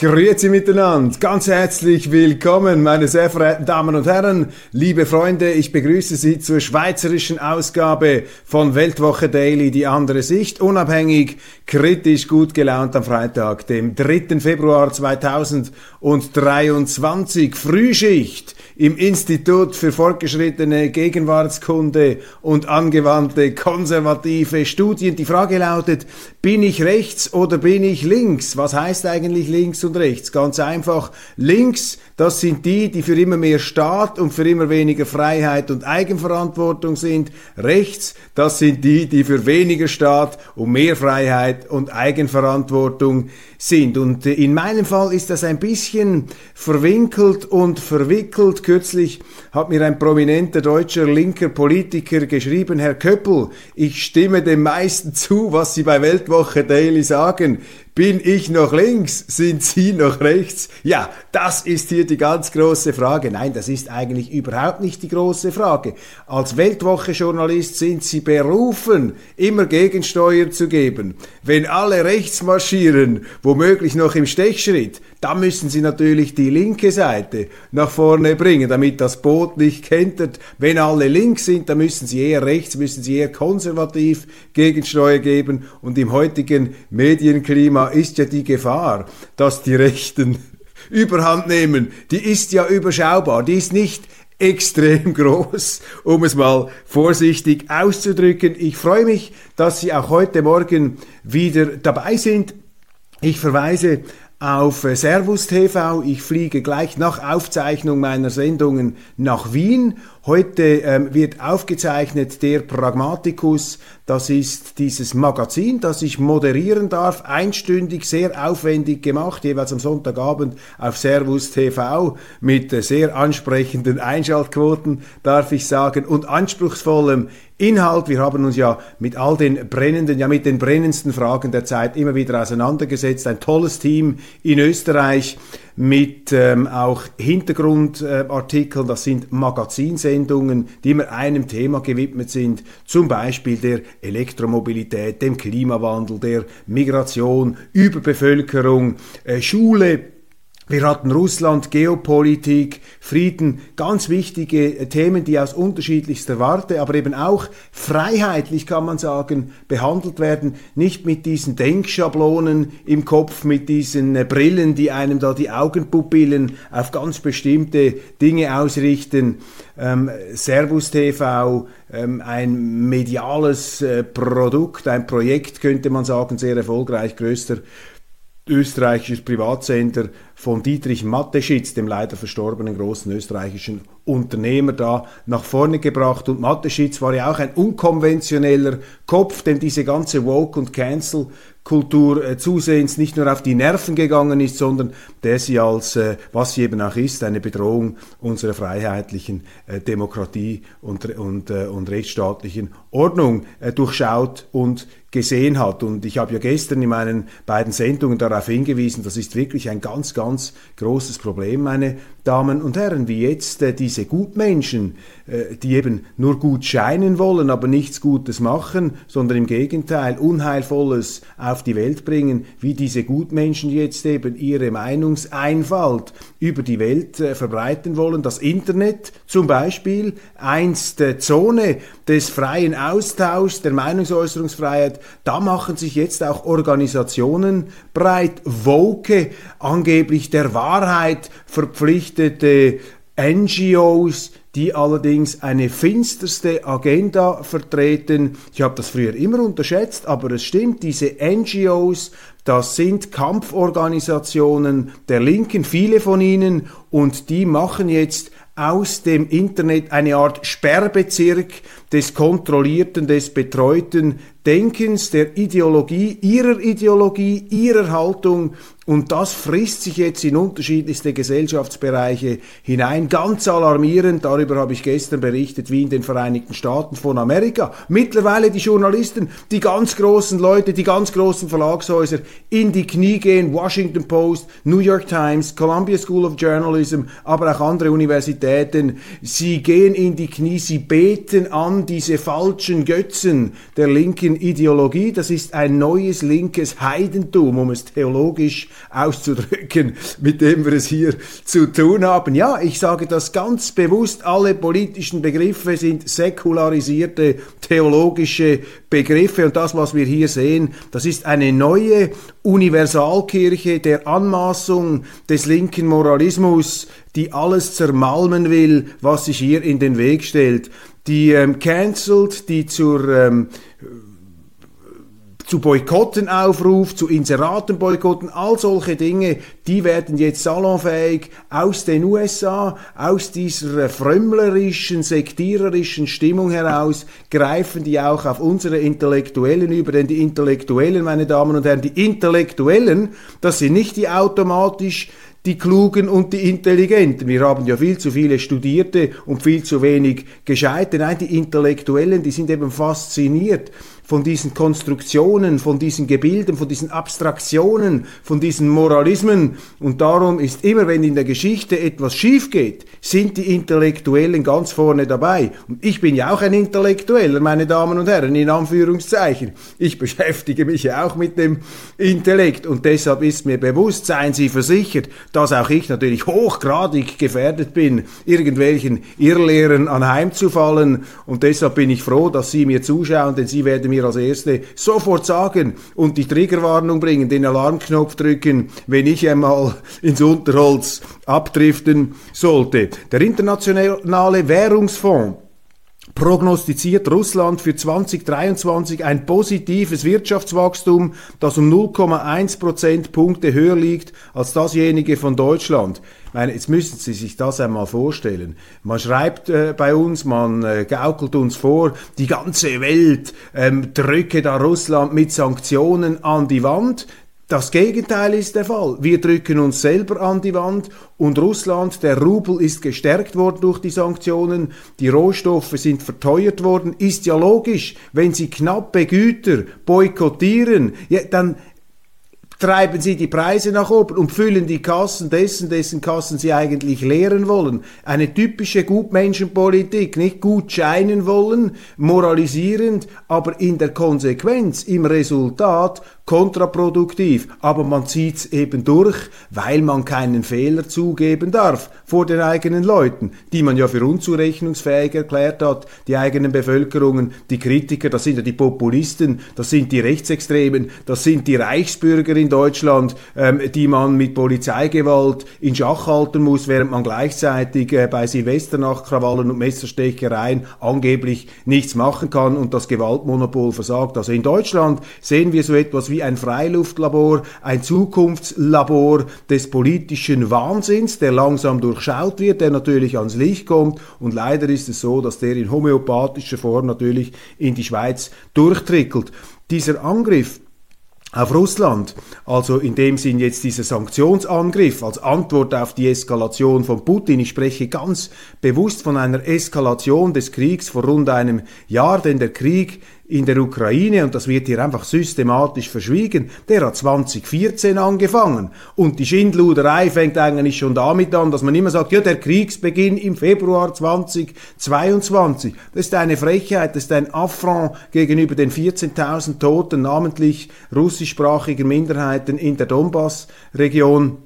Grüezi miteinander, ganz herzlich willkommen, meine sehr verehrten Damen und Herren, liebe Freunde, ich begrüße Sie zur schweizerischen Ausgabe von Weltwoche Daily, die andere Sicht, unabhängig, kritisch, gut gelaunt am Freitag, dem 3. Februar 2023, Frühschicht im Institut für fortgeschrittene Gegenwartskunde und angewandte konservative Studien. Die Frage lautet, bin ich rechts oder bin ich links? Was heißt eigentlich links und rechts? Ganz einfach, links, das sind die, die für immer mehr Staat und für immer weniger Freiheit und Eigenverantwortung sind. Rechts, das sind die, die für weniger Staat und mehr Freiheit und Eigenverantwortung sind. Und äh, in meinem Fall ist das ein bisschen verwinkelt und verwickelt. Kürzlich hat mir ein prominenter deutscher linker Politiker geschrieben, Herr Köppel, ich stimme dem meisten zu, was Sie bei Weltwoche Daily sagen. Bin ich noch links? Sind Sie noch rechts? Ja, das ist hier die ganz große Frage. Nein, das ist eigentlich überhaupt nicht die große Frage. Als Weltwoche-Journalist sind Sie berufen, immer Gegensteuer zu geben. Wenn alle rechts marschieren, womöglich noch im Stechschritt, da müssen Sie natürlich die linke Seite nach vorne bringen, damit das Boot nicht kentert. Wenn alle links sind, dann müssen Sie eher rechts, müssen Sie eher konservativ Gegensteuer geben. Und im heutigen Medienklima ist ja die Gefahr, dass die Rechten überhand nehmen. Die ist ja überschaubar, die ist nicht extrem groß, um es mal vorsichtig auszudrücken. Ich freue mich, dass Sie auch heute Morgen wieder dabei sind. Ich verweise auf äh, Servus TV. Ich fliege gleich nach Aufzeichnung meiner Sendungen nach Wien Heute ähm, wird aufgezeichnet der Pragmaticus. Das ist dieses Magazin, das ich moderieren darf, einstündig, sehr aufwendig gemacht, jeweils am Sonntagabend auf Servus TV mit äh, sehr ansprechenden Einschaltquoten, darf ich sagen, und anspruchsvollem Inhalt. Wir haben uns ja mit all den brennenden, ja mit den brennendsten Fragen der Zeit immer wieder auseinandergesetzt. Ein tolles Team in Österreich mit ähm, auch Hintergrundartikeln, äh, das sind Magazinsendungen, die immer einem Thema gewidmet sind, zum Beispiel der Elektromobilität, dem Klimawandel, der Migration, Überbevölkerung, äh, Schule, wir hatten Russland, Geopolitik, Frieden, ganz wichtige äh, Themen, die aus unterschiedlichster Warte, aber eben auch freiheitlich, kann man sagen, behandelt werden. Nicht mit diesen Denkschablonen im Kopf, mit diesen äh, Brillen, die einem da die Augenpupillen auf ganz bestimmte Dinge ausrichten. Ähm, Servus TV, ähm, ein mediales äh, Produkt, ein Projekt, könnte man sagen, sehr erfolgreich, größter österreichischer Privatsender von Dietrich Mateschitz, dem leider verstorbenen großen österreichischen Unternehmer, da nach vorne gebracht. Und Mateschitz war ja auch ein unkonventioneller Kopf, dem diese ganze Woke- und Cancel-Kultur äh, zusehends nicht nur auf die Nerven gegangen ist, sondern der sie als, äh, was sie eben auch ist, eine Bedrohung unserer freiheitlichen äh, Demokratie und, und, und rechtsstaatlichen Ordnung durchschaut und gesehen hat. Und ich habe ja gestern in meinen beiden Sendungen darauf hingewiesen, das ist wirklich ein ganz, ganz großes Problem, meine Damen und Herren, wie jetzt äh, diese Gutmenschen, die eben nur gut scheinen wollen, aber nichts Gutes machen, sondern im Gegenteil Unheilvolles auf die Welt bringen, wie diese Gutmenschen jetzt eben ihre Meinungseinfalt über die Welt äh, verbreiten wollen. Das Internet zum Beispiel, einst äh, Zone des freien Austauschs, der Meinungsäußerungsfreiheit, da machen sich jetzt auch Organisationen breit, Woke, angeblich der Wahrheit verpflichtet, verpflichtete NGOs, die allerdings eine finsterste Agenda vertreten. Ich habe das früher immer unterschätzt, aber es stimmt, diese NGOs, das sind Kampforganisationen der Linken, viele von ihnen, und die machen jetzt aus dem Internet eine Art Sperrbezirk des kontrollierten, des betreuten Denkens, der Ideologie, ihrer Ideologie, ihrer Haltung und das frisst sich jetzt in unterschiedlichste Gesellschaftsbereiche hinein. Ganz alarmierend, darüber habe ich gestern berichtet, wie in den Vereinigten Staaten von Amerika. Mittlerweile die Journalisten, die ganz großen Leute, die ganz großen Verlagshäuser in die Knie gehen. Washington Post, New York Times, Columbia School of Journalism, aber auch andere Universitäten. Sie gehen in die Knie, sie beten an diese falschen Götzen der linken Ideologie. Das ist ein neues linkes Heidentum, um es theologisch auszudrücken, mit dem wir es hier zu tun haben. Ja, ich sage das ganz bewusst, alle politischen Begriffe sind säkularisierte theologische Begriffe und das, was wir hier sehen, das ist eine neue Universalkirche der Anmaßung des linken Moralismus, die alles zermalmen will, was sich hier in den Weg stellt, die ähm, cancelt, die zur ähm, zu Boykotten aufruft, zu Inseraten boykotten, all solche Dinge, die werden jetzt salonfähig aus den USA, aus dieser frömmlerischen, sektiererischen Stimmung heraus, greifen die auch auf unsere Intellektuellen über, denn die Intellektuellen, meine Damen und Herren, die Intellektuellen, das sind nicht die automatisch die Klugen und die Intelligenten. Wir haben ja viel zu viele Studierte und viel zu wenig Gescheite. Nein, die Intellektuellen, die sind eben fasziniert von diesen Konstruktionen, von diesen Gebilden, von diesen Abstraktionen, von diesen Moralismen. Und darum ist immer, wenn in der Geschichte etwas schief geht, sind die Intellektuellen ganz vorne dabei. Und ich bin ja auch ein Intellektueller, meine Damen und Herren, in Anführungszeichen. Ich beschäftige mich ja auch mit dem Intellekt und deshalb ist mir bewusst, seien Sie versichert, dass auch ich natürlich hochgradig gefährdet bin, irgendwelchen Irrlehren anheimzufallen. Und deshalb bin ich froh, dass Sie mir zuschauen, denn Sie werden mir mir als Erste sofort sagen und die Triggerwarnung bringen, den Alarmknopf drücken, wenn ich einmal ins Unterholz abdriften sollte. Der internationale Währungsfonds prognostiziert Russland für 2023 ein positives Wirtschaftswachstum, das um 0,1 Prozentpunkte höher liegt als dasjenige von Deutschland. Ich meine, jetzt müssen Sie sich das einmal vorstellen. Man schreibt äh, bei uns, man äh, gaukelt uns vor, die ganze Welt ähm, drücke da Russland mit Sanktionen an die Wand. Das Gegenteil ist der Fall. Wir drücken uns selber an die Wand und Russland, der Rubel ist gestärkt worden durch die Sanktionen, die Rohstoffe sind verteuert worden. Ist ja logisch, wenn sie knappe Güter boykottieren, ja, dann treiben sie die Preise nach oben und füllen die Kassen dessen, dessen Kassen sie eigentlich leeren wollen. Eine typische Gutmenschenpolitik, nicht? Gut scheinen wollen, moralisierend, aber in der Konsequenz, im Resultat kontraproduktiv, aber man zieht es eben durch, weil man keinen Fehler zugeben darf vor den eigenen Leuten, die man ja für unzurechnungsfähig erklärt hat, die eigenen Bevölkerungen, die Kritiker, das sind ja die Populisten, das sind die Rechtsextremen, das sind die Reichsbürger Deutschland, ähm, die man mit Polizeigewalt in Schach halten muss, während man gleichzeitig äh, bei Silvesternacht-Krawallen und Messerstechereien angeblich nichts machen kann und das Gewaltmonopol versagt. Also in Deutschland sehen wir so etwas wie wie ein Freiluftlabor, ein Zukunftslabor des politischen Wahnsinns, der langsam durchschaut wird, der natürlich ans Licht kommt. Und leider ist es so, dass der in homöopathischer Form natürlich in die Schweiz durchtrickelt. Dieser Angriff auf Russland, also in dem Sinn jetzt dieser Sanktionsangriff als Antwort auf die Eskalation von Putin. Ich spreche ganz bewusst von einer Eskalation des Kriegs vor rund einem Jahr, denn der Krieg in der Ukraine, und das wird hier einfach systematisch verschwiegen, der hat 2014 angefangen. Und die Schindluderei fängt eigentlich schon damit an, dass man immer sagt, ja, der Kriegsbeginn im Februar 2022. Das ist eine Frechheit, das ist ein Affront gegenüber den 14.000 Toten, namentlich russischsprachiger Minderheiten in der Donbass-Region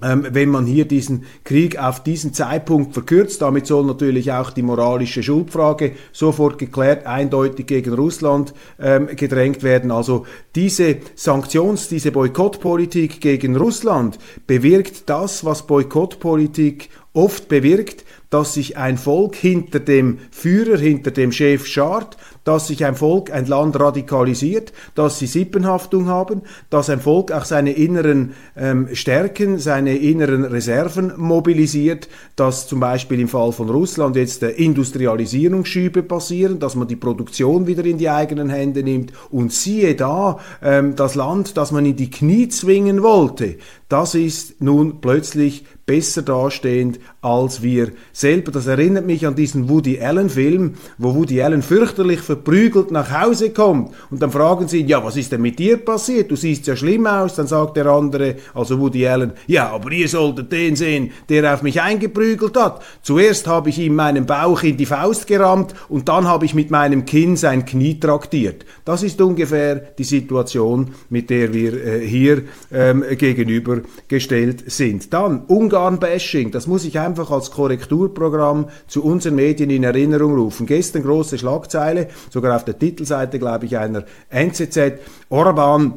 wenn man hier diesen Krieg auf diesen Zeitpunkt verkürzt. Damit soll natürlich auch die moralische Schuldfrage sofort geklärt, eindeutig gegen Russland ähm, gedrängt werden. Also diese Sanktions-, diese Boykottpolitik gegen Russland bewirkt das, was Boykottpolitik oft bewirkt, dass sich ein Volk hinter dem Führer, hinter dem Chef schart, dass sich ein Volk, ein Land radikalisiert, dass sie Sippenhaftung haben, dass ein Volk auch seine inneren ähm, Stärken, seine inneren Reserven mobilisiert, dass zum Beispiel im Fall von Russland jetzt äh, Industrialisierungsschübe passieren, dass man die Produktion wieder in die eigenen Hände nimmt. Und siehe da, ähm, das Land, das man in die Knie zwingen wollte, das ist nun plötzlich besser dastehend als wir selber. Das erinnert mich an diesen Woody Allen-Film, wo Woody Allen fürchterlich verprügelt nach Hause kommt. Und dann fragen sie ihn, ja, was ist denn mit dir passiert? Du siehst ja schlimm aus. Dann sagt der andere, also Woody Allen, ja, aber ihr solltet den sehen, der auf mich eingeprügelt hat. Zuerst habe ich ihm meinen Bauch in die Faust gerammt und dann habe ich mit meinem Kinn sein Knie traktiert. Das ist ungefähr die Situation, mit der wir äh, hier ähm, gegenübergestellt sind. Dann Ungarn-Bashing, das muss ich einfach als Korrekturprogramm zu unseren Medien in Erinnerung rufen. Gestern große Schlagzeile, sogar auf der Titelseite, glaube ich, einer NZZ. Orban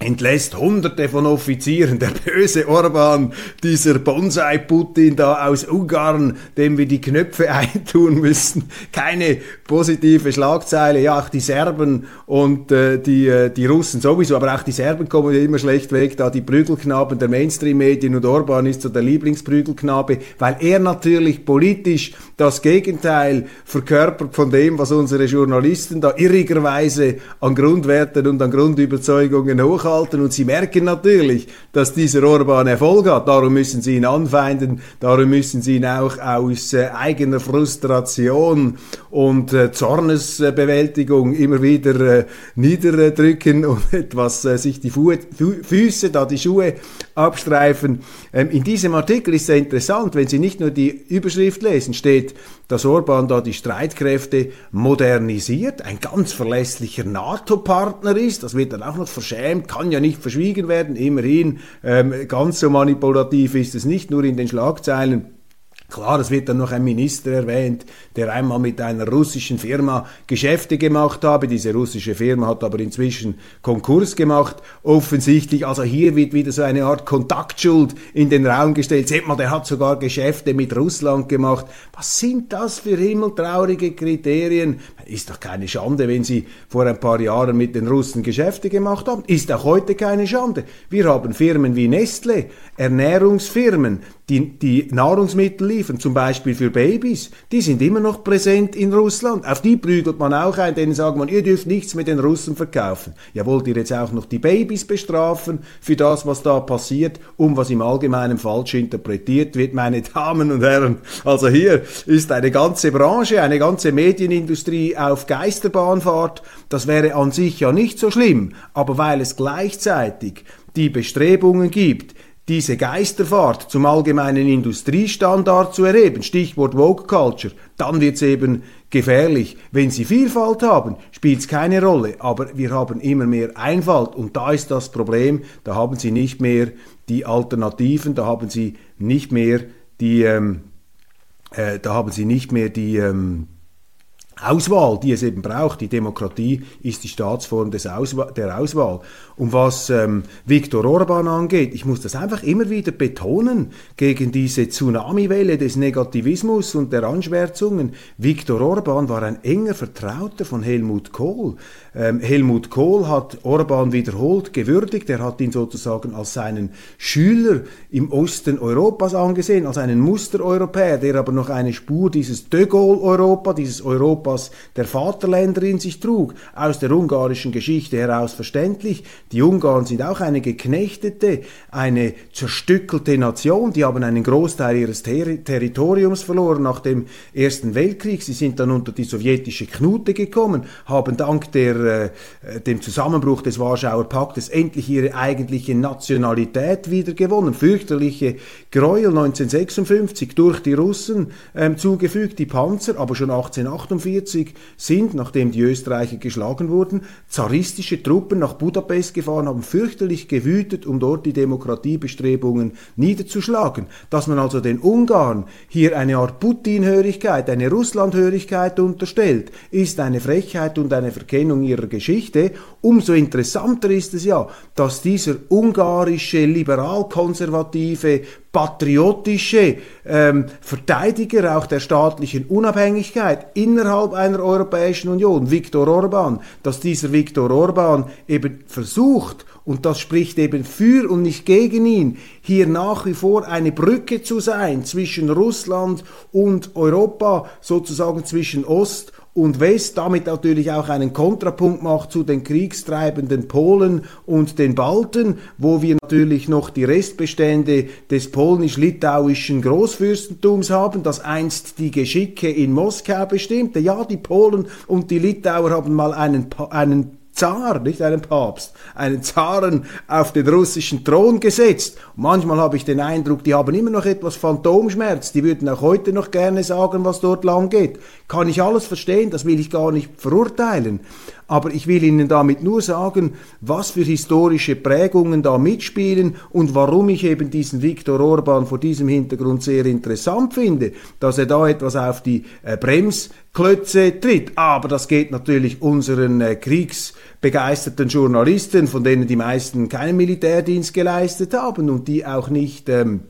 entlässt hunderte von Offizieren, der böse Orban, dieser Bonsai-Putin da aus Ungarn, dem wir die Knöpfe eintun müssen. Keine positive Schlagzeile. Ja, auch die Serben und äh, die, äh, die Russen sowieso, aber auch die Serben kommen ja immer schlecht weg, da die Prügelknaben der Mainstream-Medien und Orban ist so der Lieblingsprügelknabe, weil er natürlich politisch das Gegenteil verkörpert von dem, was unsere Journalisten da irrigerweise an Grundwerten und an Grundüberzeugungen hochhalten. Und sie merken natürlich, dass dieser Orban Erfolg hat. Darum müssen sie ihn anfeinden, darum müssen sie ihn auch aus äh, eigener Frustration und äh, Zornesbewältigung immer wieder äh, niederdrücken und etwas äh, sich die Fu Füße, da die Schuhe abstreifen. Ähm, in diesem Artikel ist sehr interessant, wenn Sie nicht nur die Überschrift lesen, steht, dass Orban da die Streitkräfte modernisiert, ein ganz verlässlicher NATO-Partner ist, das wird dann auch noch verschämt, kann ja nicht verschwiegen werden, immerhin, ähm, ganz so manipulativ ist es nicht nur in den Schlagzeilen. Klar, es wird dann noch ein Minister erwähnt, der einmal mit einer russischen Firma Geschäfte gemacht habe. Diese russische Firma hat aber inzwischen Konkurs gemacht, offensichtlich. Also hier wird wieder so eine Art Kontaktschuld in den Raum gestellt. Seht mal, der hat sogar Geschäfte mit Russland gemacht. Was sind das für himmeltraurige Kriterien? Ist doch keine Schande, wenn Sie vor ein paar Jahren mit den Russen Geschäfte gemacht haben. Ist auch heute keine Schande. Wir haben Firmen wie Nestle, Ernährungsfirmen, die, die Nahrungsmittel liefern, zum Beispiel für Babys, die sind immer noch präsent in Russland. Auf die prügelt man auch ein, denen sagt man, ihr dürft nichts mit den Russen verkaufen. Ja, wollt ihr jetzt auch noch die Babys bestrafen für das, was da passiert, um was im Allgemeinen falsch interpretiert wird, meine Damen und Herren? Also hier ist eine ganze Branche, eine ganze Medienindustrie auf Geisterbahnfahrt. Das wäre an sich ja nicht so schlimm, aber weil es gleichzeitig die Bestrebungen gibt, diese Geisterfahrt zum allgemeinen Industriestandard zu erheben, Stichwort Woke Culture, dann wird es eben gefährlich. Wenn Sie Vielfalt haben, spielt es keine Rolle, aber wir haben immer mehr Einfalt. Und da ist das Problem, da haben Sie nicht mehr die Alternativen, da haben Sie nicht mehr die, ähm, äh, da haben Sie nicht mehr die, ähm, Auswahl, die es eben braucht. Die Demokratie ist die Staatsform des Auswa der Auswahl. Und was ähm, Viktor Orban angeht, ich muss das einfach immer wieder betonen, gegen diese Tsunamiwelle des Negativismus und der Anschwärzungen. Viktor Orban war ein enger Vertrauter von Helmut Kohl. Ähm, Helmut Kohl hat Orban wiederholt gewürdigt. Er hat ihn sozusagen als seinen Schüler im Osten Europas angesehen, als einen Mustereuropäer, der aber noch eine Spur dieses De Gaulle-Europa, dieses Europas der Vaterländer in sich trug. Aus der ungarischen Geschichte heraus verständlich. Die Ungarn sind auch eine geknechtete, eine zerstückelte Nation. Die haben einen Großteil ihres Ter Territoriums verloren nach dem Ersten Weltkrieg. Sie sind dann unter die sowjetische Knute gekommen, haben dank der äh, dem Zusammenbruch des Warschauer Paktes endlich ihre eigentliche Nationalität wiedergewonnen. Fürchterliche Gräuel 1956 durch die Russen ähm, zugefügt, die Panzer, aber schon 1848 sind, nachdem die Österreicher geschlagen wurden, zaristische Truppen nach Budapest gefahren, haben fürchterlich gewütet, um dort die Demokratiebestrebungen niederzuschlagen. Dass man also den Ungarn hier eine Art Putin-Hörigkeit, eine Russland-Hörigkeit unterstellt, ist eine Frechheit und eine Verkennung ihrer ihrer Geschichte, umso interessanter ist es ja, dass dieser ungarische liberal-konservative patriotische ähm, Verteidiger auch der staatlichen Unabhängigkeit innerhalb einer Europäischen Union, Viktor Orban, dass dieser Viktor Orban eben versucht, und das spricht eben für und nicht gegen ihn, hier nach wie vor eine Brücke zu sein zwischen Russland und Europa, sozusagen zwischen Ost und West damit natürlich auch einen Kontrapunkt macht zu den kriegstreibenden Polen und den Balten, wo wir natürlich noch die Restbestände des polnisch-litauischen Großfürstentums haben, das einst die Geschicke in Moskau bestimmte. Ja, die Polen und die Litauer haben mal einen, einen Zar, nicht einen Papst, einen Zaren auf den russischen Thron gesetzt. manchmal habe ich den Eindruck, die haben immer noch etwas Phantomschmerz. Die würden auch heute noch gerne sagen, was dort lang geht. Kann ich alles verstehen, das will ich gar nicht verurteilen. Aber ich will Ihnen damit nur sagen, was für historische Prägungen da mitspielen und warum ich eben diesen Viktor Orban vor diesem Hintergrund sehr interessant finde, dass er da etwas auf die äh, Bremsklötze tritt. Aber das geht natürlich unseren äh, kriegsbegeisterten Journalisten, von denen die meisten keinen Militärdienst geleistet haben und die auch nicht ähm,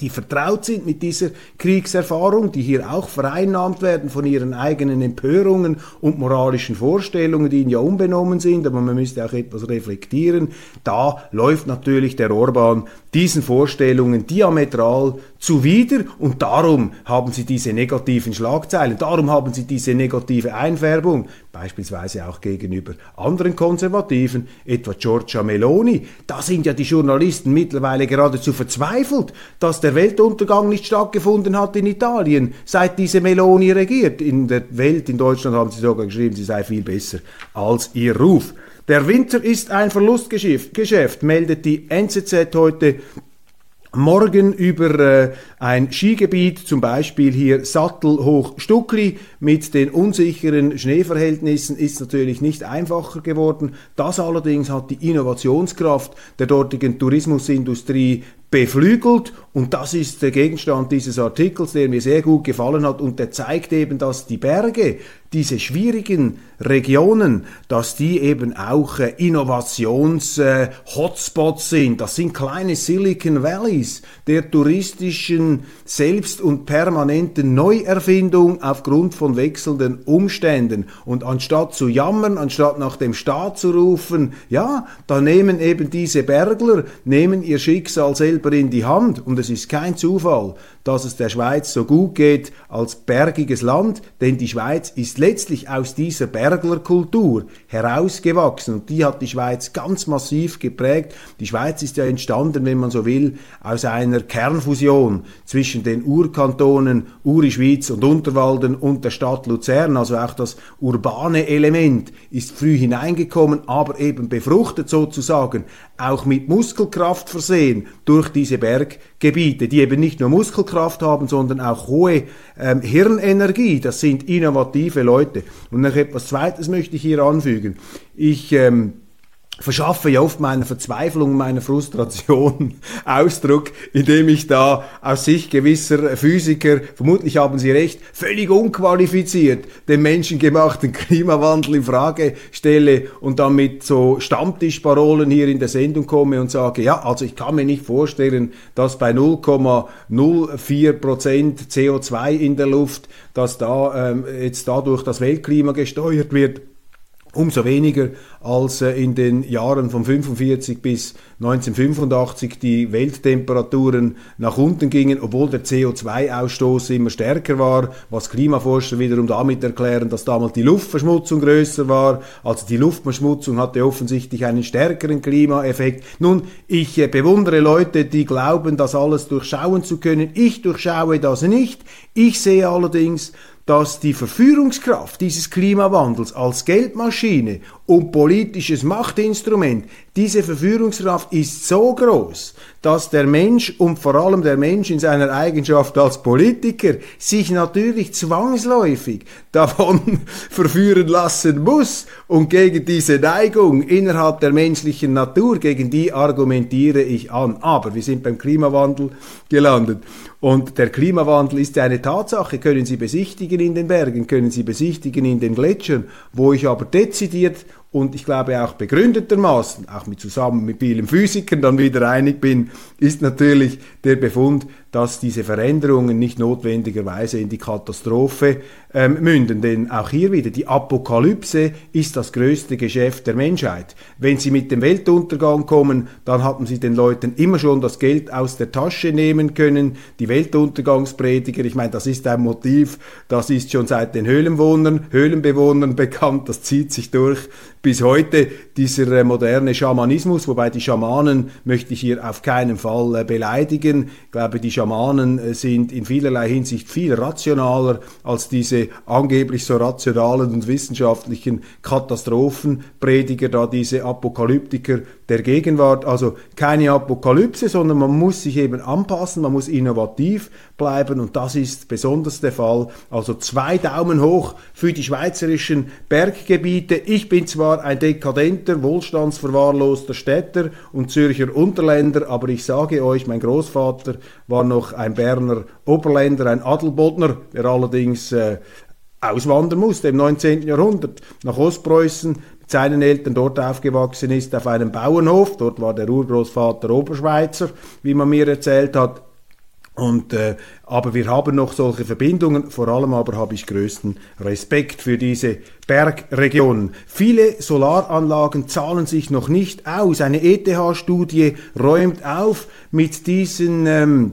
die vertraut sind mit dieser Kriegserfahrung, die hier auch vereinnahmt werden von ihren eigenen Empörungen und moralischen Vorstellungen, die ihnen ja unbenommen sind, aber man müsste auch etwas reflektieren. Da läuft natürlich der Orban diesen Vorstellungen diametral zuwider und darum haben sie diese negativen Schlagzeilen, darum haben sie diese negative Einfärbung, beispielsweise auch gegenüber anderen Konservativen, etwa Giorgia Meloni. Da sind ja die Journalisten mittlerweile geradezu verzweifelt, dass der Weltuntergang nicht stattgefunden hat in Italien, seit diese Meloni regiert. In der Welt, in Deutschland haben sie sogar geschrieben, sie sei viel besser als ihr Ruf. Der Winter ist ein Verlustgeschäft, meldet die NZZ heute morgen über äh, ein Skigebiet, zum Beispiel hier Sattelhoch Stuckli. Mit den unsicheren Schneeverhältnissen ist natürlich nicht einfacher geworden. Das allerdings hat die Innovationskraft der dortigen Tourismusindustrie beflügelt. Und das ist der Gegenstand dieses Artikels, der mir sehr gut gefallen hat. Und der zeigt eben, dass die Berge, diese schwierigen Regionen, dass die eben auch äh, Innovations-Hotspots äh, sind. Das sind kleine Silicon Valleys der touristischen Selbst- und permanenten Neuerfindung aufgrund von wechselnden Umständen. Und anstatt zu jammern, anstatt nach dem Staat zu rufen, ja, da nehmen eben diese Bergler, nehmen ihr Schicksal selber in die Hand. Und es ist kein Zufall, dass es der Schweiz so gut geht als bergiges Land, denn die Schweiz ist letztlich aus dieser Berglerkultur herausgewachsen und die hat die Schweiz ganz massiv geprägt. Die Schweiz ist ja entstanden, wenn man so will, aus einer Kernfusion zwischen den Urkantonen Uri, Schweiz und Unterwalden und der Stadt Luzern. Also auch das urbane Element ist früh hineingekommen, aber eben befruchtet sozusagen, auch mit Muskelkraft versehen durch diese Berggebiete, die eben nicht nur Muskelkraft haben, sondern auch hohe ähm, Hirnenergie. Das sind innovative Leute. Und noch etwas Zweites möchte ich hier anfügen. Ich ähm, verschaffe ja oft meiner Verzweiflung, meiner Frustration Ausdruck, indem ich da aus Sicht gewisser Physiker, vermutlich haben sie recht, völlig unqualifiziert den menschengemachten Klimawandel in Frage stelle und dann mit so Stammtischparolen hier in der Sendung komme und sage, ja, also ich kann mir nicht vorstellen, dass bei 0,04 Prozent CO2 in der Luft, dass da ähm, jetzt dadurch das Weltklima gesteuert wird, umso weniger als äh, in den Jahren von 45 bis 1985 die Welttemperaturen nach unten gingen, obwohl der CO2-Ausstoß immer stärker war, was Klimaforscher wiederum damit erklären, dass damals die Luftverschmutzung größer war. Also die Luftverschmutzung hatte offensichtlich einen stärkeren Klimaeffekt. Nun, ich äh, bewundere Leute, die glauben, das alles durchschauen zu können. Ich durchschaue das nicht. Ich sehe allerdings, dass die Verführungskraft dieses Klimawandels als Geldmaschine und politisches Machtinstrument, diese Verführungskraft ist so groß, dass der Mensch und vor allem der Mensch in seiner Eigenschaft als Politiker sich natürlich zwangsläufig davon verführen lassen muss und gegen diese Neigung innerhalb der menschlichen Natur, gegen die argumentiere ich an. Aber wir sind beim Klimawandel gelandet. Und der Klimawandel ist eine Tatsache, können Sie besichtigen in den Bergen, können Sie besichtigen in den Gletschern, wo ich aber dezidiert und ich glaube auch begründetermaßen, auch mit zusammen mit vielen Physikern dann wieder einig bin, ist natürlich der Befund, dass diese Veränderungen nicht notwendigerweise in die Katastrophe ähm, münden. Denn auch hier wieder, die Apokalypse ist das größte Geschäft der Menschheit. Wenn sie mit dem Weltuntergang kommen, dann hatten sie den Leuten immer schon das Geld aus der Tasche nehmen können. Die Weltuntergangsprediger, ich meine, das ist ein Motiv, das ist schon seit den Höhlenwohnern, Höhlenbewohnern bekannt, das zieht sich durch bis heute dieser äh, moderne Schamanismus, wobei die Schamanen möchte ich hier auf keinen Fall äh, beleidigen. Ich glaube, die Schamanen äh, sind in vielerlei Hinsicht viel rationaler als diese angeblich so rationalen und wissenschaftlichen Katastrophenprediger, da diese Apokalyptiker der Gegenwart. Also keine Apokalypse, sondern man muss sich eben anpassen, man muss innovativ bleiben und das ist besonders der Fall. Also zwei Daumen hoch für die schweizerischen Berggebiete. Ich bin zwar ein dekadenter, wohlstandsverwahrloster Städter und Zürcher Unterländer, aber ich sage euch, mein Großvater war noch ein Berner Oberländer, ein Adelbodner, der allerdings äh, auswandern musste im 19. Jahrhundert nach Ostpreußen, mit seinen Eltern dort aufgewachsen ist, auf einem Bauernhof. Dort war der Urgroßvater Oberschweizer, wie man mir erzählt hat. Und, äh, aber wir haben noch solche Verbindungen, vor allem aber habe ich größten Respekt für diese Bergregionen. Viele Solaranlagen zahlen sich noch nicht aus. Eine ETH-Studie räumt auf mit diesen ähm,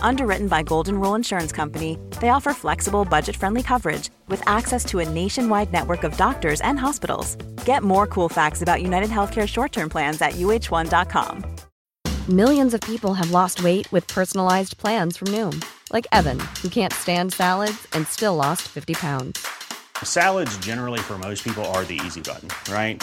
Underwritten by Golden Rule Insurance Company, they offer flexible, budget-friendly coverage with access to a nationwide network of doctors and hospitals. Get more cool facts about United Healthcare short-term plans at uh1.com. Millions of people have lost weight with personalized plans from Noom, like Evan, who can't stand salads and still lost 50 pounds. Salads, generally, for most people, are the easy button, right?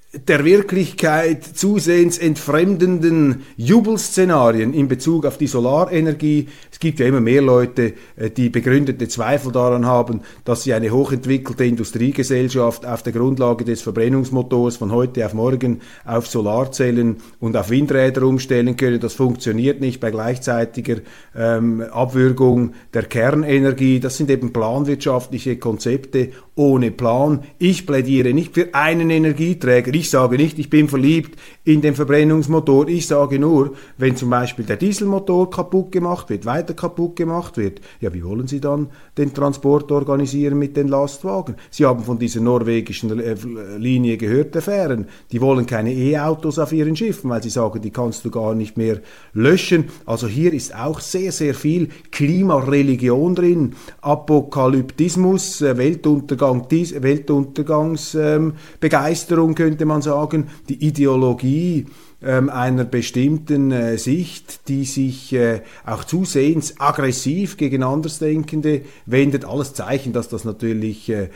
der Wirklichkeit zusehends entfremdenden Jubelszenarien in Bezug auf die Solarenergie. Es gibt ja immer mehr Leute, äh, die begründete Zweifel daran haben, dass sie eine hochentwickelte Industriegesellschaft auf der Grundlage des Verbrennungsmotors von heute auf morgen auf Solarzellen und auf Windräder umstellen können. Das funktioniert nicht bei gleichzeitiger ähm, Abwürgung der Kernenergie. Das sind eben planwirtschaftliche Konzepte ohne Plan. Ich plädiere nicht für einen Energieträger. Ich sage nicht, ich bin verliebt in den Verbrennungsmotor. Ich sage nur, wenn zum Beispiel der Dieselmotor kaputt gemacht wird, weiter kaputt gemacht wird, ja, wie wollen Sie dann den Transport organisieren mit den Lastwagen? Sie haben von dieser norwegischen äh, Linie gehört, der Fähren. Die wollen keine E-Autos auf ihren Schiffen, weil sie sagen, die kannst du gar nicht mehr löschen. Also hier ist auch sehr, sehr viel Klimareligion drin, Apokalyptismus, äh, Weltuntergang, Weltuntergangsbegeisterung ähm, könnte man sagen, die Ideologie einer bestimmten äh, Sicht, die sich äh, auch zusehends aggressiv gegen Andersdenkende wendet. Alles Zeichen, dass das natürlich äh,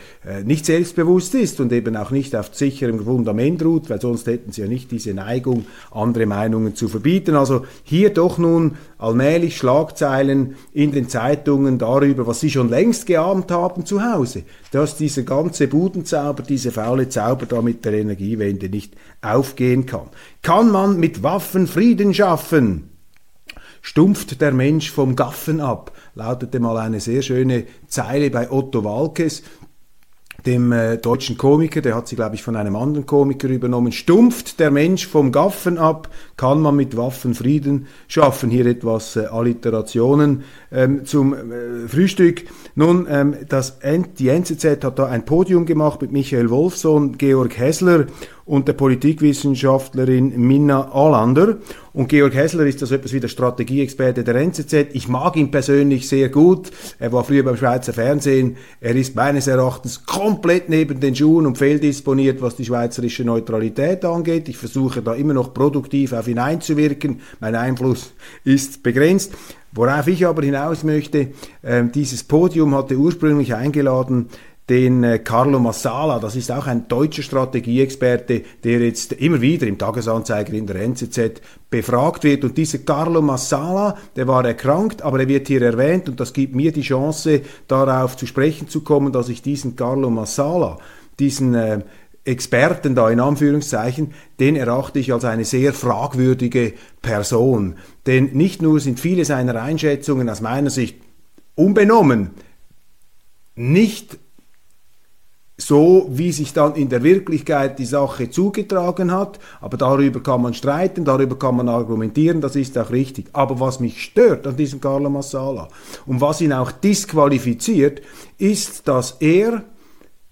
nicht selbstbewusst ist und eben auch nicht auf sicherem Fundament ruht, weil sonst hätten sie ja nicht diese Neigung, andere Meinungen zu verbieten. Also hier doch nun allmählich Schlagzeilen in den Zeitungen darüber, was sie schon längst geahnt haben zu Hause, dass dieser ganze Budenzauber, diese faule Zauber da mit der Energiewende nicht aufgehen kann. Kann man mit Waffen Frieden schaffen? Stumpft der Mensch vom Gaffen ab, lautete mal eine sehr schöne Zeile bei Otto Walkes, dem äh, deutschen Komiker, der hat sie, glaube ich, von einem anderen Komiker übernommen. Stumpft der Mensch vom Gaffen ab, kann man mit Waffen Frieden schaffen. Hier etwas äh, Alliterationen ähm, zum äh, Frühstück. Nun, ähm, das, die NZZ hat da ein Podium gemacht mit Michael Wolfsohn, Georg Hessler und der Politikwissenschaftlerin Minna Allander. Und Georg Hessler ist also etwas wie der Strategieexperte der NZZ. Ich mag ihn persönlich sehr gut. Er war früher beim Schweizer Fernsehen. Er ist meines Erachtens komplett neben den Schuhen und fehldisponiert, was die schweizerische Neutralität angeht. Ich versuche da immer noch produktiv auf ihn einzuwirken. Mein Einfluss ist begrenzt. Worauf ich aber hinaus möchte, äh, dieses Podium hatte ursprünglich eingeladen den äh, Carlo Massala, das ist auch ein deutscher Strategieexperte, der jetzt immer wieder im Tagesanzeiger in der NZZ befragt wird. Und dieser Carlo Massala, der war erkrankt, aber er wird hier erwähnt und das gibt mir die Chance, darauf zu sprechen zu kommen, dass ich diesen Carlo Massala, diesen äh, Experten da in Anführungszeichen, den erachte ich als eine sehr fragwürdige Person. Denn nicht nur sind viele seiner Einschätzungen aus meiner Sicht unbenommen, nicht so, wie sich dann in der Wirklichkeit die Sache zugetragen hat. Aber darüber kann man streiten, darüber kann man argumentieren, das ist auch richtig. Aber was mich stört an diesem Carlo Massala und was ihn auch disqualifiziert, ist, dass er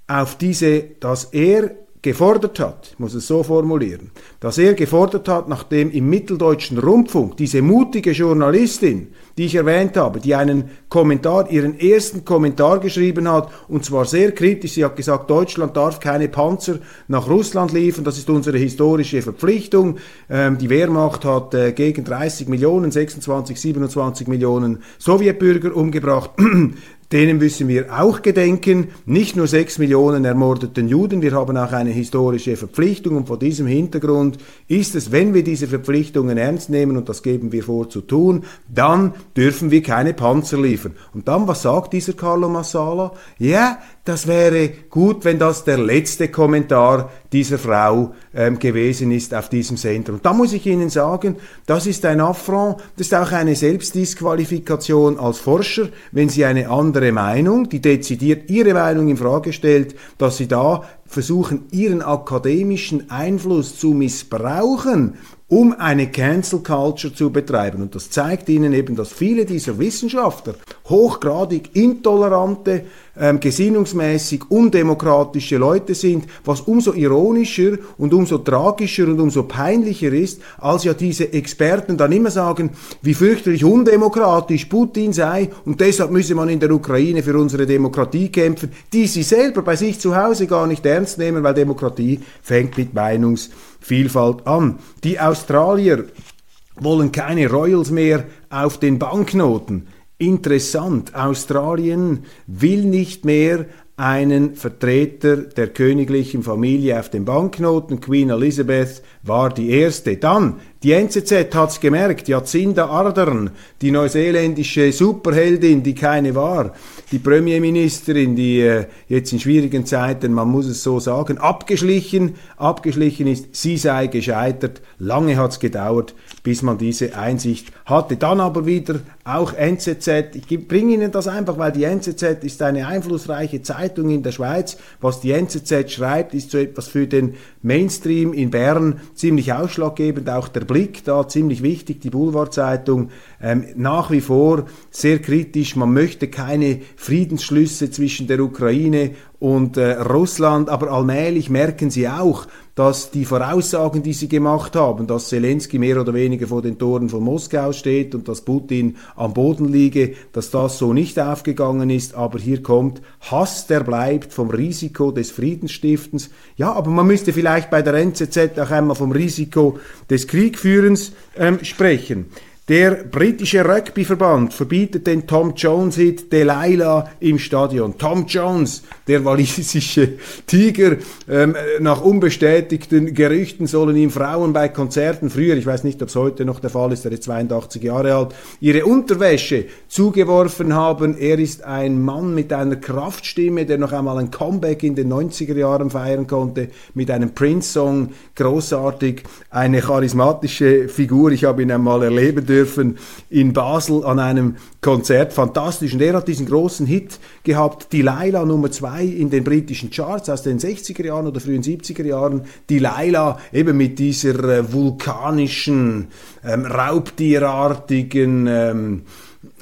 auf diese, dass er gefordert hat, ich muss es so formulieren, dass er gefordert hat, nachdem im mitteldeutschen Rundfunk diese mutige Journalistin, die ich erwähnt habe, die einen Kommentar, ihren ersten Kommentar geschrieben hat, und zwar sehr kritisch, sie hat gesagt, Deutschland darf keine Panzer nach Russland liefern, das ist unsere historische Verpflichtung, ähm, die Wehrmacht hat äh, gegen 30 Millionen, 26, 27 Millionen Sowjetbürger umgebracht, Denen müssen wir auch gedenken. Nicht nur sechs Millionen ermordeten Juden, wir haben auch eine historische Verpflichtung und vor diesem Hintergrund ist es, wenn wir diese Verpflichtungen ernst nehmen und das geben wir vor zu tun, dann dürfen wir keine Panzer liefern. Und dann, was sagt dieser Carlo Massala? Ja, das wäre gut, wenn das der letzte Kommentar dieser Frau ähm, gewesen ist auf diesem Sender. Und da muss ich Ihnen sagen, das ist ein Affront, das ist auch eine Selbstdisqualifikation als Forscher, wenn Sie eine andere Meinung, die dezidiert Ihre Meinung in Frage stellt, dass Sie da versuchen, Ihren akademischen Einfluss zu missbrauchen, um eine Cancel Culture zu betreiben. Und das zeigt Ihnen eben, dass viele dieser Wissenschaftler hochgradig intolerante, ähm, gesinnungsmäßig undemokratische Leute sind, was umso ironischer und umso tragischer und umso peinlicher ist, als ja diese Experten dann immer sagen, wie fürchterlich undemokratisch Putin sei und deshalb müsse man in der Ukraine für unsere Demokratie kämpfen, die sie selber bei sich zu Hause gar nicht ernst nehmen, weil Demokratie fängt mit Meinungsvielfalt an. Die Australier wollen keine Royals mehr auf den Banknoten. Interessant, Australien will nicht mehr einen Vertreter der königlichen Familie auf den Banknoten. Queen Elizabeth war die erste. Dann, die NZZ hat's gemerkt, Jacinda Ardern, die neuseeländische Superheldin, die keine war, die Premierministerin, die äh, jetzt in schwierigen Zeiten, man muss es so sagen, abgeschlichen, abgeschlichen ist, sie sei gescheitert. Lange hat's gedauert, bis man diese Einsicht hatte. Dann aber wieder auch NZZ. Ich bringe Ihnen das einfach, weil die NZZ ist eine einflussreiche Zeitung in der Schweiz. Was die NZZ schreibt, ist so etwas für den Mainstream in Bern ziemlich ausschlaggebend. Auch der Blick da ziemlich wichtig, die Boulevardzeitung ähm, nach wie vor sehr kritisch. Man möchte keine Friedensschlüsse zwischen der Ukraine und äh, Russland, aber allmählich merken sie auch, dass die Voraussagen, die sie gemacht haben, dass Zelensky mehr oder weniger vor den Toren von Moskau steht und dass Putin am Boden liege, dass das so nicht aufgegangen ist. Aber hier kommt Hass, der bleibt vom Risiko des Friedensstiftens. Ja, aber man müsste vielleicht bei der NZZ auch einmal vom Risiko des Kriegführens ähm, sprechen. Der britische Rugbyverband verbietet den Tom Jones-Hit Delilah im Stadion. Tom Jones, der walisische Tiger, ähm, nach unbestätigten Gerüchten sollen ihm Frauen bei Konzerten früher, ich weiß nicht, ob es heute noch der Fall ist, er ist 82 Jahre alt, ihre Unterwäsche zugeworfen haben. Er ist ein Mann mit einer Kraftstimme, der noch einmal ein Comeback in den 90er Jahren feiern konnte, mit einem Prince-Song, großartig, eine charismatische Figur. Ich habe ihn einmal erleben dürfen in Basel an einem Konzert. Fantastisch. Und er hat diesen großen Hit gehabt, Delilah Nummer zwei in den britischen Charts aus den 60er Jahren oder frühen 70er Jahren. Delilah eben mit dieser äh, vulkanischen, ähm, raubtierartigen, ähm,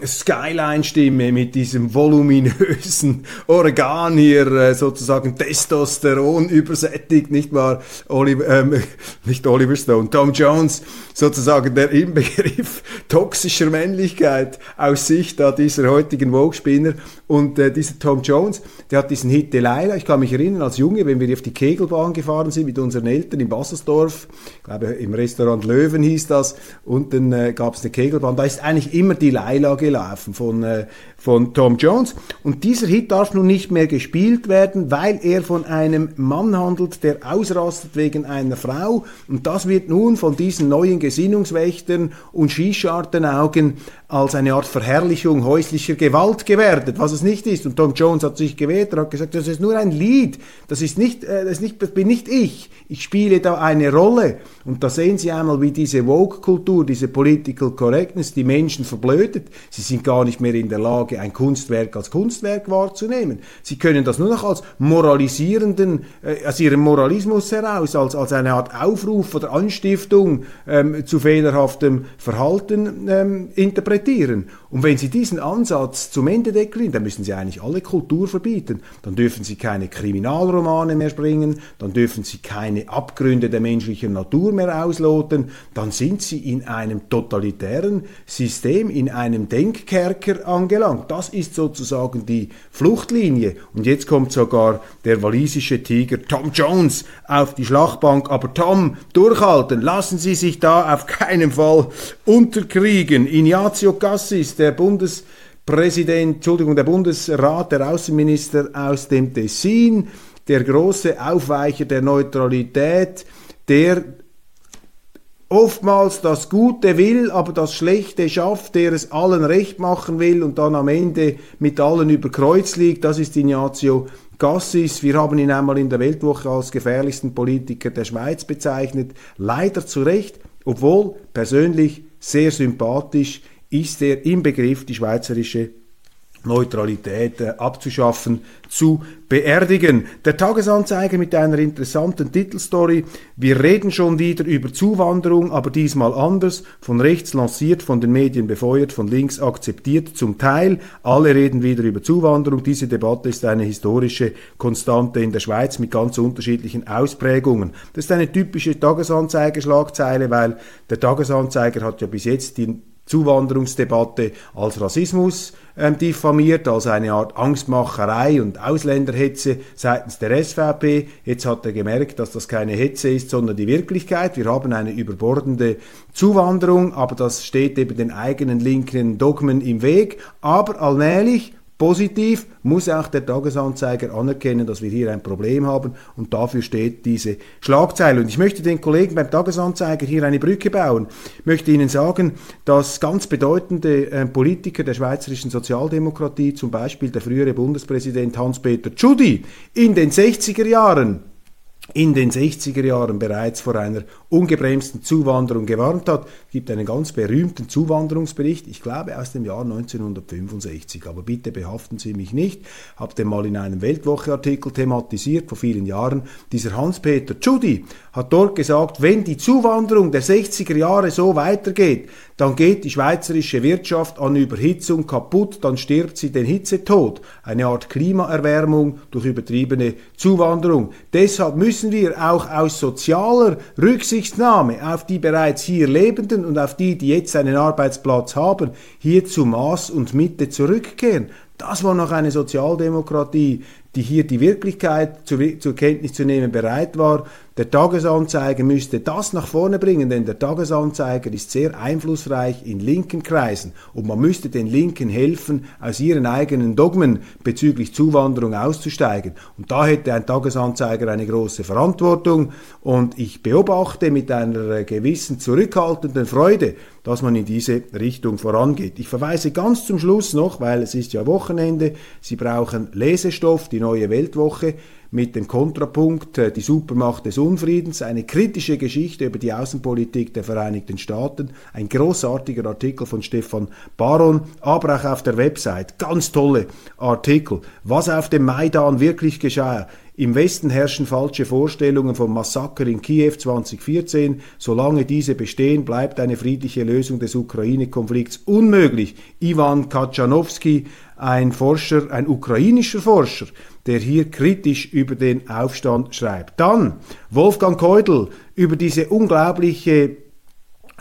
Skyline-Stimme mit diesem voluminösen Organ hier äh, sozusagen Testosteron übersättigt, nicht wahr? Oliver, ähm, nicht Oliver Stone, Tom Jones sozusagen der Inbegriff toxischer Männlichkeit aus Sicht da dieser heutigen Vogue-Spinner. Und äh, dieser Tom Jones, der hat diesen Hit Delilah, ich kann mich erinnern als Junge, wenn wir auf die Kegelbahn gefahren sind mit unseren Eltern in Bassersdorf, ich glaube im Restaurant Löwen hieß das, und dann äh, gab es eine Kegelbahn, da ist eigentlich immer Delilah gelaufen Spieler haben von, Tom Jones. Und dieser Hit darf nun nicht mehr gespielt werden, weil er von einem Mann handelt, der ausrastet wegen einer Frau. Und das wird nun von diesen neuen Gesinnungswächtern und Skischartenaugen als eine Art Verherrlichung häuslicher Gewalt gewertet, was es nicht ist. Und Tom Jones hat sich gewehrt, er hat gesagt, das ist nur ein Lied, das ist nicht, äh, das, ist nicht, das bin nicht ich, ich spiele da eine Rolle. Und da sehen Sie einmal, wie diese Woke-Kultur, diese Political Correctness die Menschen verblödet. Sie sind gar nicht mehr in der Lage, ein Kunstwerk als Kunstwerk wahrzunehmen. Sie können das nur noch als moralisierenden, äh, aus ihrem Moralismus heraus, als, als eine Art Aufruf oder Anstiftung ähm, zu fehlerhaftem Verhalten ähm, interpretieren. Und wenn Sie diesen Ansatz zum Ende deklarieren, dann müssen Sie eigentlich alle Kultur verbieten. Dann dürfen Sie keine Kriminalromane mehr springen, dann dürfen Sie keine Abgründe der menschlichen Natur mehr ausloten, dann sind Sie in einem totalitären System, in einem Denkkerker angelangt. Das ist sozusagen die Fluchtlinie. Und jetzt kommt sogar der walisische Tiger Tom Jones auf die Schlachtbank. Aber Tom, durchhalten, lassen Sie sich da auf keinen Fall unterkriegen. Ignazio Cassis, der Bundespräsident, Entschuldigung, der Bundesrat, der Außenminister aus dem Tessin, der große Aufweicher der Neutralität, der oftmals das Gute will, aber das Schlechte schafft, der es allen recht machen will und dann am Ende mit allen über Kreuz liegt, das ist Ignazio Gassis. Wir haben ihn einmal in der Weltwoche als gefährlichsten Politiker der Schweiz bezeichnet. Leider zu Recht, obwohl persönlich sehr sympathisch, ist er im Begriff, die schweizerische Neutralität abzuschaffen, zu beerdigen. Der Tagesanzeiger mit einer interessanten Titelstory. Wir reden schon wieder über Zuwanderung, aber diesmal anders. Von rechts lanciert, von den Medien befeuert, von links akzeptiert zum Teil. Alle reden wieder über Zuwanderung. Diese Debatte ist eine historische Konstante in der Schweiz mit ganz unterschiedlichen Ausprägungen. Das ist eine typische Tagesanzeiger-Schlagzeile, weil der Tagesanzeiger hat ja bis jetzt die Zuwanderungsdebatte als Rassismus ähm, diffamiert, als eine Art Angstmacherei und Ausländerhetze seitens der SVP. Jetzt hat er gemerkt, dass das keine Hetze ist, sondern die Wirklichkeit. Wir haben eine überbordende Zuwanderung, aber das steht eben den eigenen linken Dogmen im Weg. Aber allmählich Positiv muss auch der Tagesanzeiger anerkennen, dass wir hier ein Problem haben und dafür steht diese Schlagzeile. Und ich möchte den Kollegen beim Tagesanzeiger hier eine Brücke bauen. Ich möchte Ihnen sagen, dass ganz bedeutende äh, Politiker der schweizerischen Sozialdemokratie, zum Beispiel der frühere Bundespräsident Hans-Peter Tschudi, in den 60er Jahren in den 60er Jahren bereits vor einer ungebremsten Zuwanderung gewarnt hat. Gibt einen ganz berühmten Zuwanderungsbericht, ich glaube aus dem Jahr 1965, aber bitte behaften Sie mich nicht, habe den mal in einem Weltwoche-Artikel thematisiert vor vielen Jahren. Dieser Hans-Peter Tschudi hat dort gesagt, wenn die Zuwanderung der 60er Jahre so weitergeht, dann geht die schweizerische Wirtschaft an Überhitzung kaputt, dann stirbt sie den Hitzetod, eine Art Klimaerwärmung durch übertriebene Zuwanderung. Deshalb müssen wir auch aus sozialer Rücksichtnahme auf die bereits hier Lebenden und auf die, die jetzt einen Arbeitsplatz haben, hier zu Maß und Mitte zurückkehren. Das war noch eine Sozialdemokratie, die hier die Wirklichkeit zur, zur Kenntnis zu nehmen bereit war. Der Tagesanzeiger müsste das nach vorne bringen, denn der Tagesanzeiger ist sehr einflussreich in linken Kreisen und man müsste den Linken helfen, aus ihren eigenen Dogmen bezüglich Zuwanderung auszusteigen. Und da hätte ein Tagesanzeiger eine große Verantwortung und ich beobachte mit einer gewissen zurückhaltenden Freude, dass man in diese Richtung vorangeht. Ich verweise ganz zum Schluss noch, weil es ist ja Wochenende, Sie brauchen Lesestoff, die neue Weltwoche mit dem Kontrapunkt äh, Die Supermacht des Unfriedens, eine kritische Geschichte über die Außenpolitik der Vereinigten Staaten, ein großartiger Artikel von Stefan Baron, aber auch auf der Website, ganz tolle Artikel, was auf dem Maidan wirklich geschah Im Westen herrschen falsche Vorstellungen vom Massaker in Kiew 2014. Solange diese bestehen, bleibt eine friedliche Lösung des Ukraine-Konflikts unmöglich. Ivan Kaczanowski, ein Forscher, ein ukrainischer Forscher, der hier kritisch über den Aufstand schreibt. Dann Wolfgang Keudel über diese unglaubliche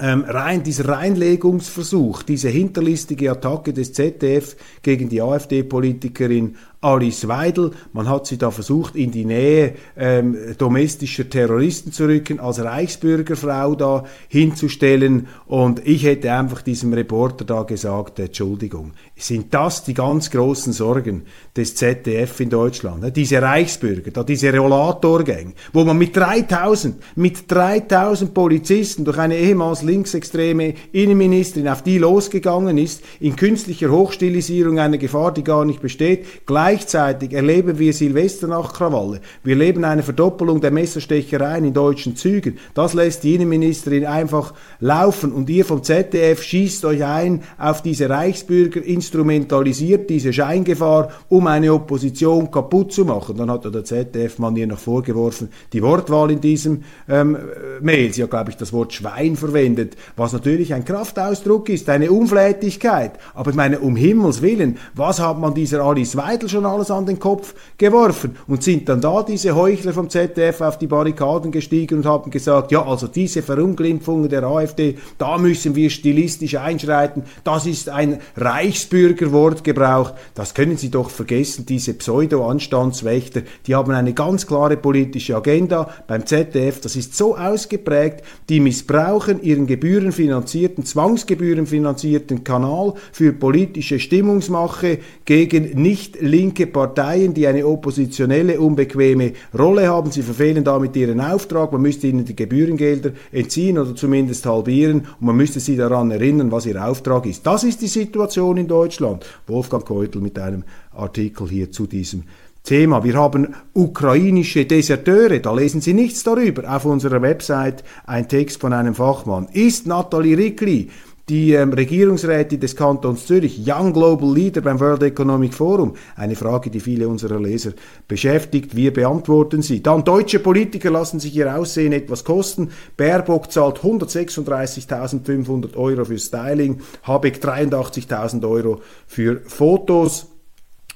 ähm, rein, dieser Reinlegungsversuch, diese hinterlistige Attacke des ZDF gegen die AfD-Politikerin Alice Weidel. Man hat sie da versucht, in die Nähe ähm, domestischer Terroristen zu rücken, als Reichsbürgerfrau da hinzustellen. Und ich hätte einfach diesem Reporter da gesagt, Entschuldigung, sind das die ganz großen Sorgen des ZDF in Deutschland? Ne? Diese Reichsbürger, da diese Rollatorgang, wo man mit 3000, mit 3000 Polizisten durch eine ehemals linksextreme Innenministerin auf die losgegangen ist, in künstlicher Hochstilisierung einer Gefahr, die gar nicht besteht, gleich Gleichzeitig erleben wir Silvesternachtkrawalle. Wir erleben eine Verdoppelung der Messerstechereien in deutschen Zügen. Das lässt die Innenministerin einfach laufen und ihr vom ZDF schießt euch ein auf diese Reichsbürger, instrumentalisiert diese Scheingefahr, um eine Opposition kaputt zu machen. Dann hat der ZDF-Mann ihr noch vorgeworfen, die Wortwahl in diesem ähm, Mail, sie hat, glaube ich, das Wort Schwein verwendet, was natürlich ein Kraftausdruck ist, eine Unflätigkeit. Aber ich meine, um Himmels Willen, was hat man dieser Alice Weidel schon schon alles an den Kopf geworfen und sind dann da diese Heuchler vom ZDF auf die Barrikaden gestiegen und haben gesagt, ja, also diese Verunglimpfungen der AfD, da müssen wir stilistisch einschreiten, das ist ein Reichsbürgerwortgebrauch, das können Sie doch vergessen, diese Pseudo-Anstandswächter, die haben eine ganz klare politische Agenda beim ZDF, das ist so ausgeprägt, die missbrauchen ihren gebührenfinanzierten, zwangsgebührenfinanzierten Kanal für politische Stimmungsmache gegen nicht links linke Parteien, die eine oppositionelle, unbequeme Rolle haben. Sie verfehlen damit ihren Auftrag. Man müsste ihnen die Gebührengelder entziehen oder zumindest halbieren und man müsste sie daran erinnern, was ihr Auftrag ist. Das ist die Situation in Deutschland. Wolfgang Keutel mit einem Artikel hier zu diesem Thema. Wir haben ukrainische Deserteure, da lesen Sie nichts darüber. Auf unserer Website ein Text von einem Fachmann. Ist Nathalie Rickli die ähm, Regierungsrätin des Kantons Zürich, Young Global Leader beim World Economic Forum. Eine Frage, die viele unserer Leser beschäftigt. Wir beantworten sie. Dann deutsche Politiker lassen sich ihr Aussehen etwas kosten. Baerbock zahlt 136.500 Euro für Styling, Habeck 83.000 Euro für Fotos.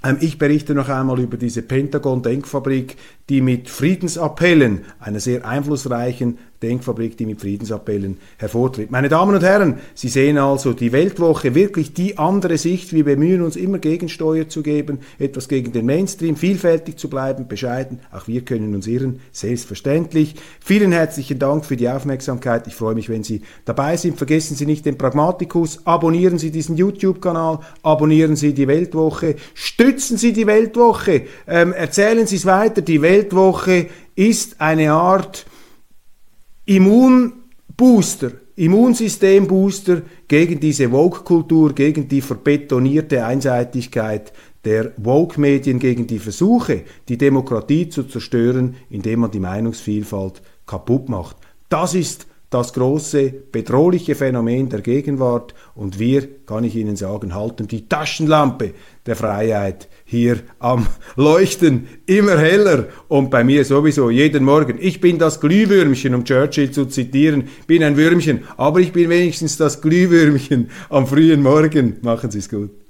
Ähm, ich berichte noch einmal über diese Pentagon-Denkfabrik, die mit Friedensappellen einer sehr einflussreichen Denkfabrik, die mit Friedensappellen hervortritt. Meine Damen und Herren, Sie sehen also die Weltwoche wirklich die andere Sicht. Wir bemühen uns immer Gegensteuer zu geben, etwas gegen den Mainstream, vielfältig zu bleiben, bescheiden. Auch wir können uns irren, selbstverständlich. Vielen herzlichen Dank für die Aufmerksamkeit. Ich freue mich, wenn Sie dabei sind. Vergessen Sie nicht den Pragmatikus. Abonnieren Sie diesen YouTube-Kanal. Abonnieren Sie die Weltwoche. Stützen Sie die Weltwoche. Ähm, erzählen Sie es weiter. Die Weltwoche ist eine Art Immunbooster, Immunsystembooster gegen diese Woke-Kultur, gegen die verbetonierte Einseitigkeit der Woke-Medien, gegen die Versuche, die Demokratie zu zerstören, indem man die Meinungsvielfalt kaputt macht. Das ist das große bedrohliche Phänomen der Gegenwart und wir, kann ich Ihnen sagen, halten die Taschenlampe der Freiheit hier am Leuchten immer heller und bei mir sowieso jeden Morgen. Ich bin das Glühwürmchen, um Churchill zu zitieren, bin ein Würmchen, aber ich bin wenigstens das Glühwürmchen am frühen Morgen. Machen Sie es gut.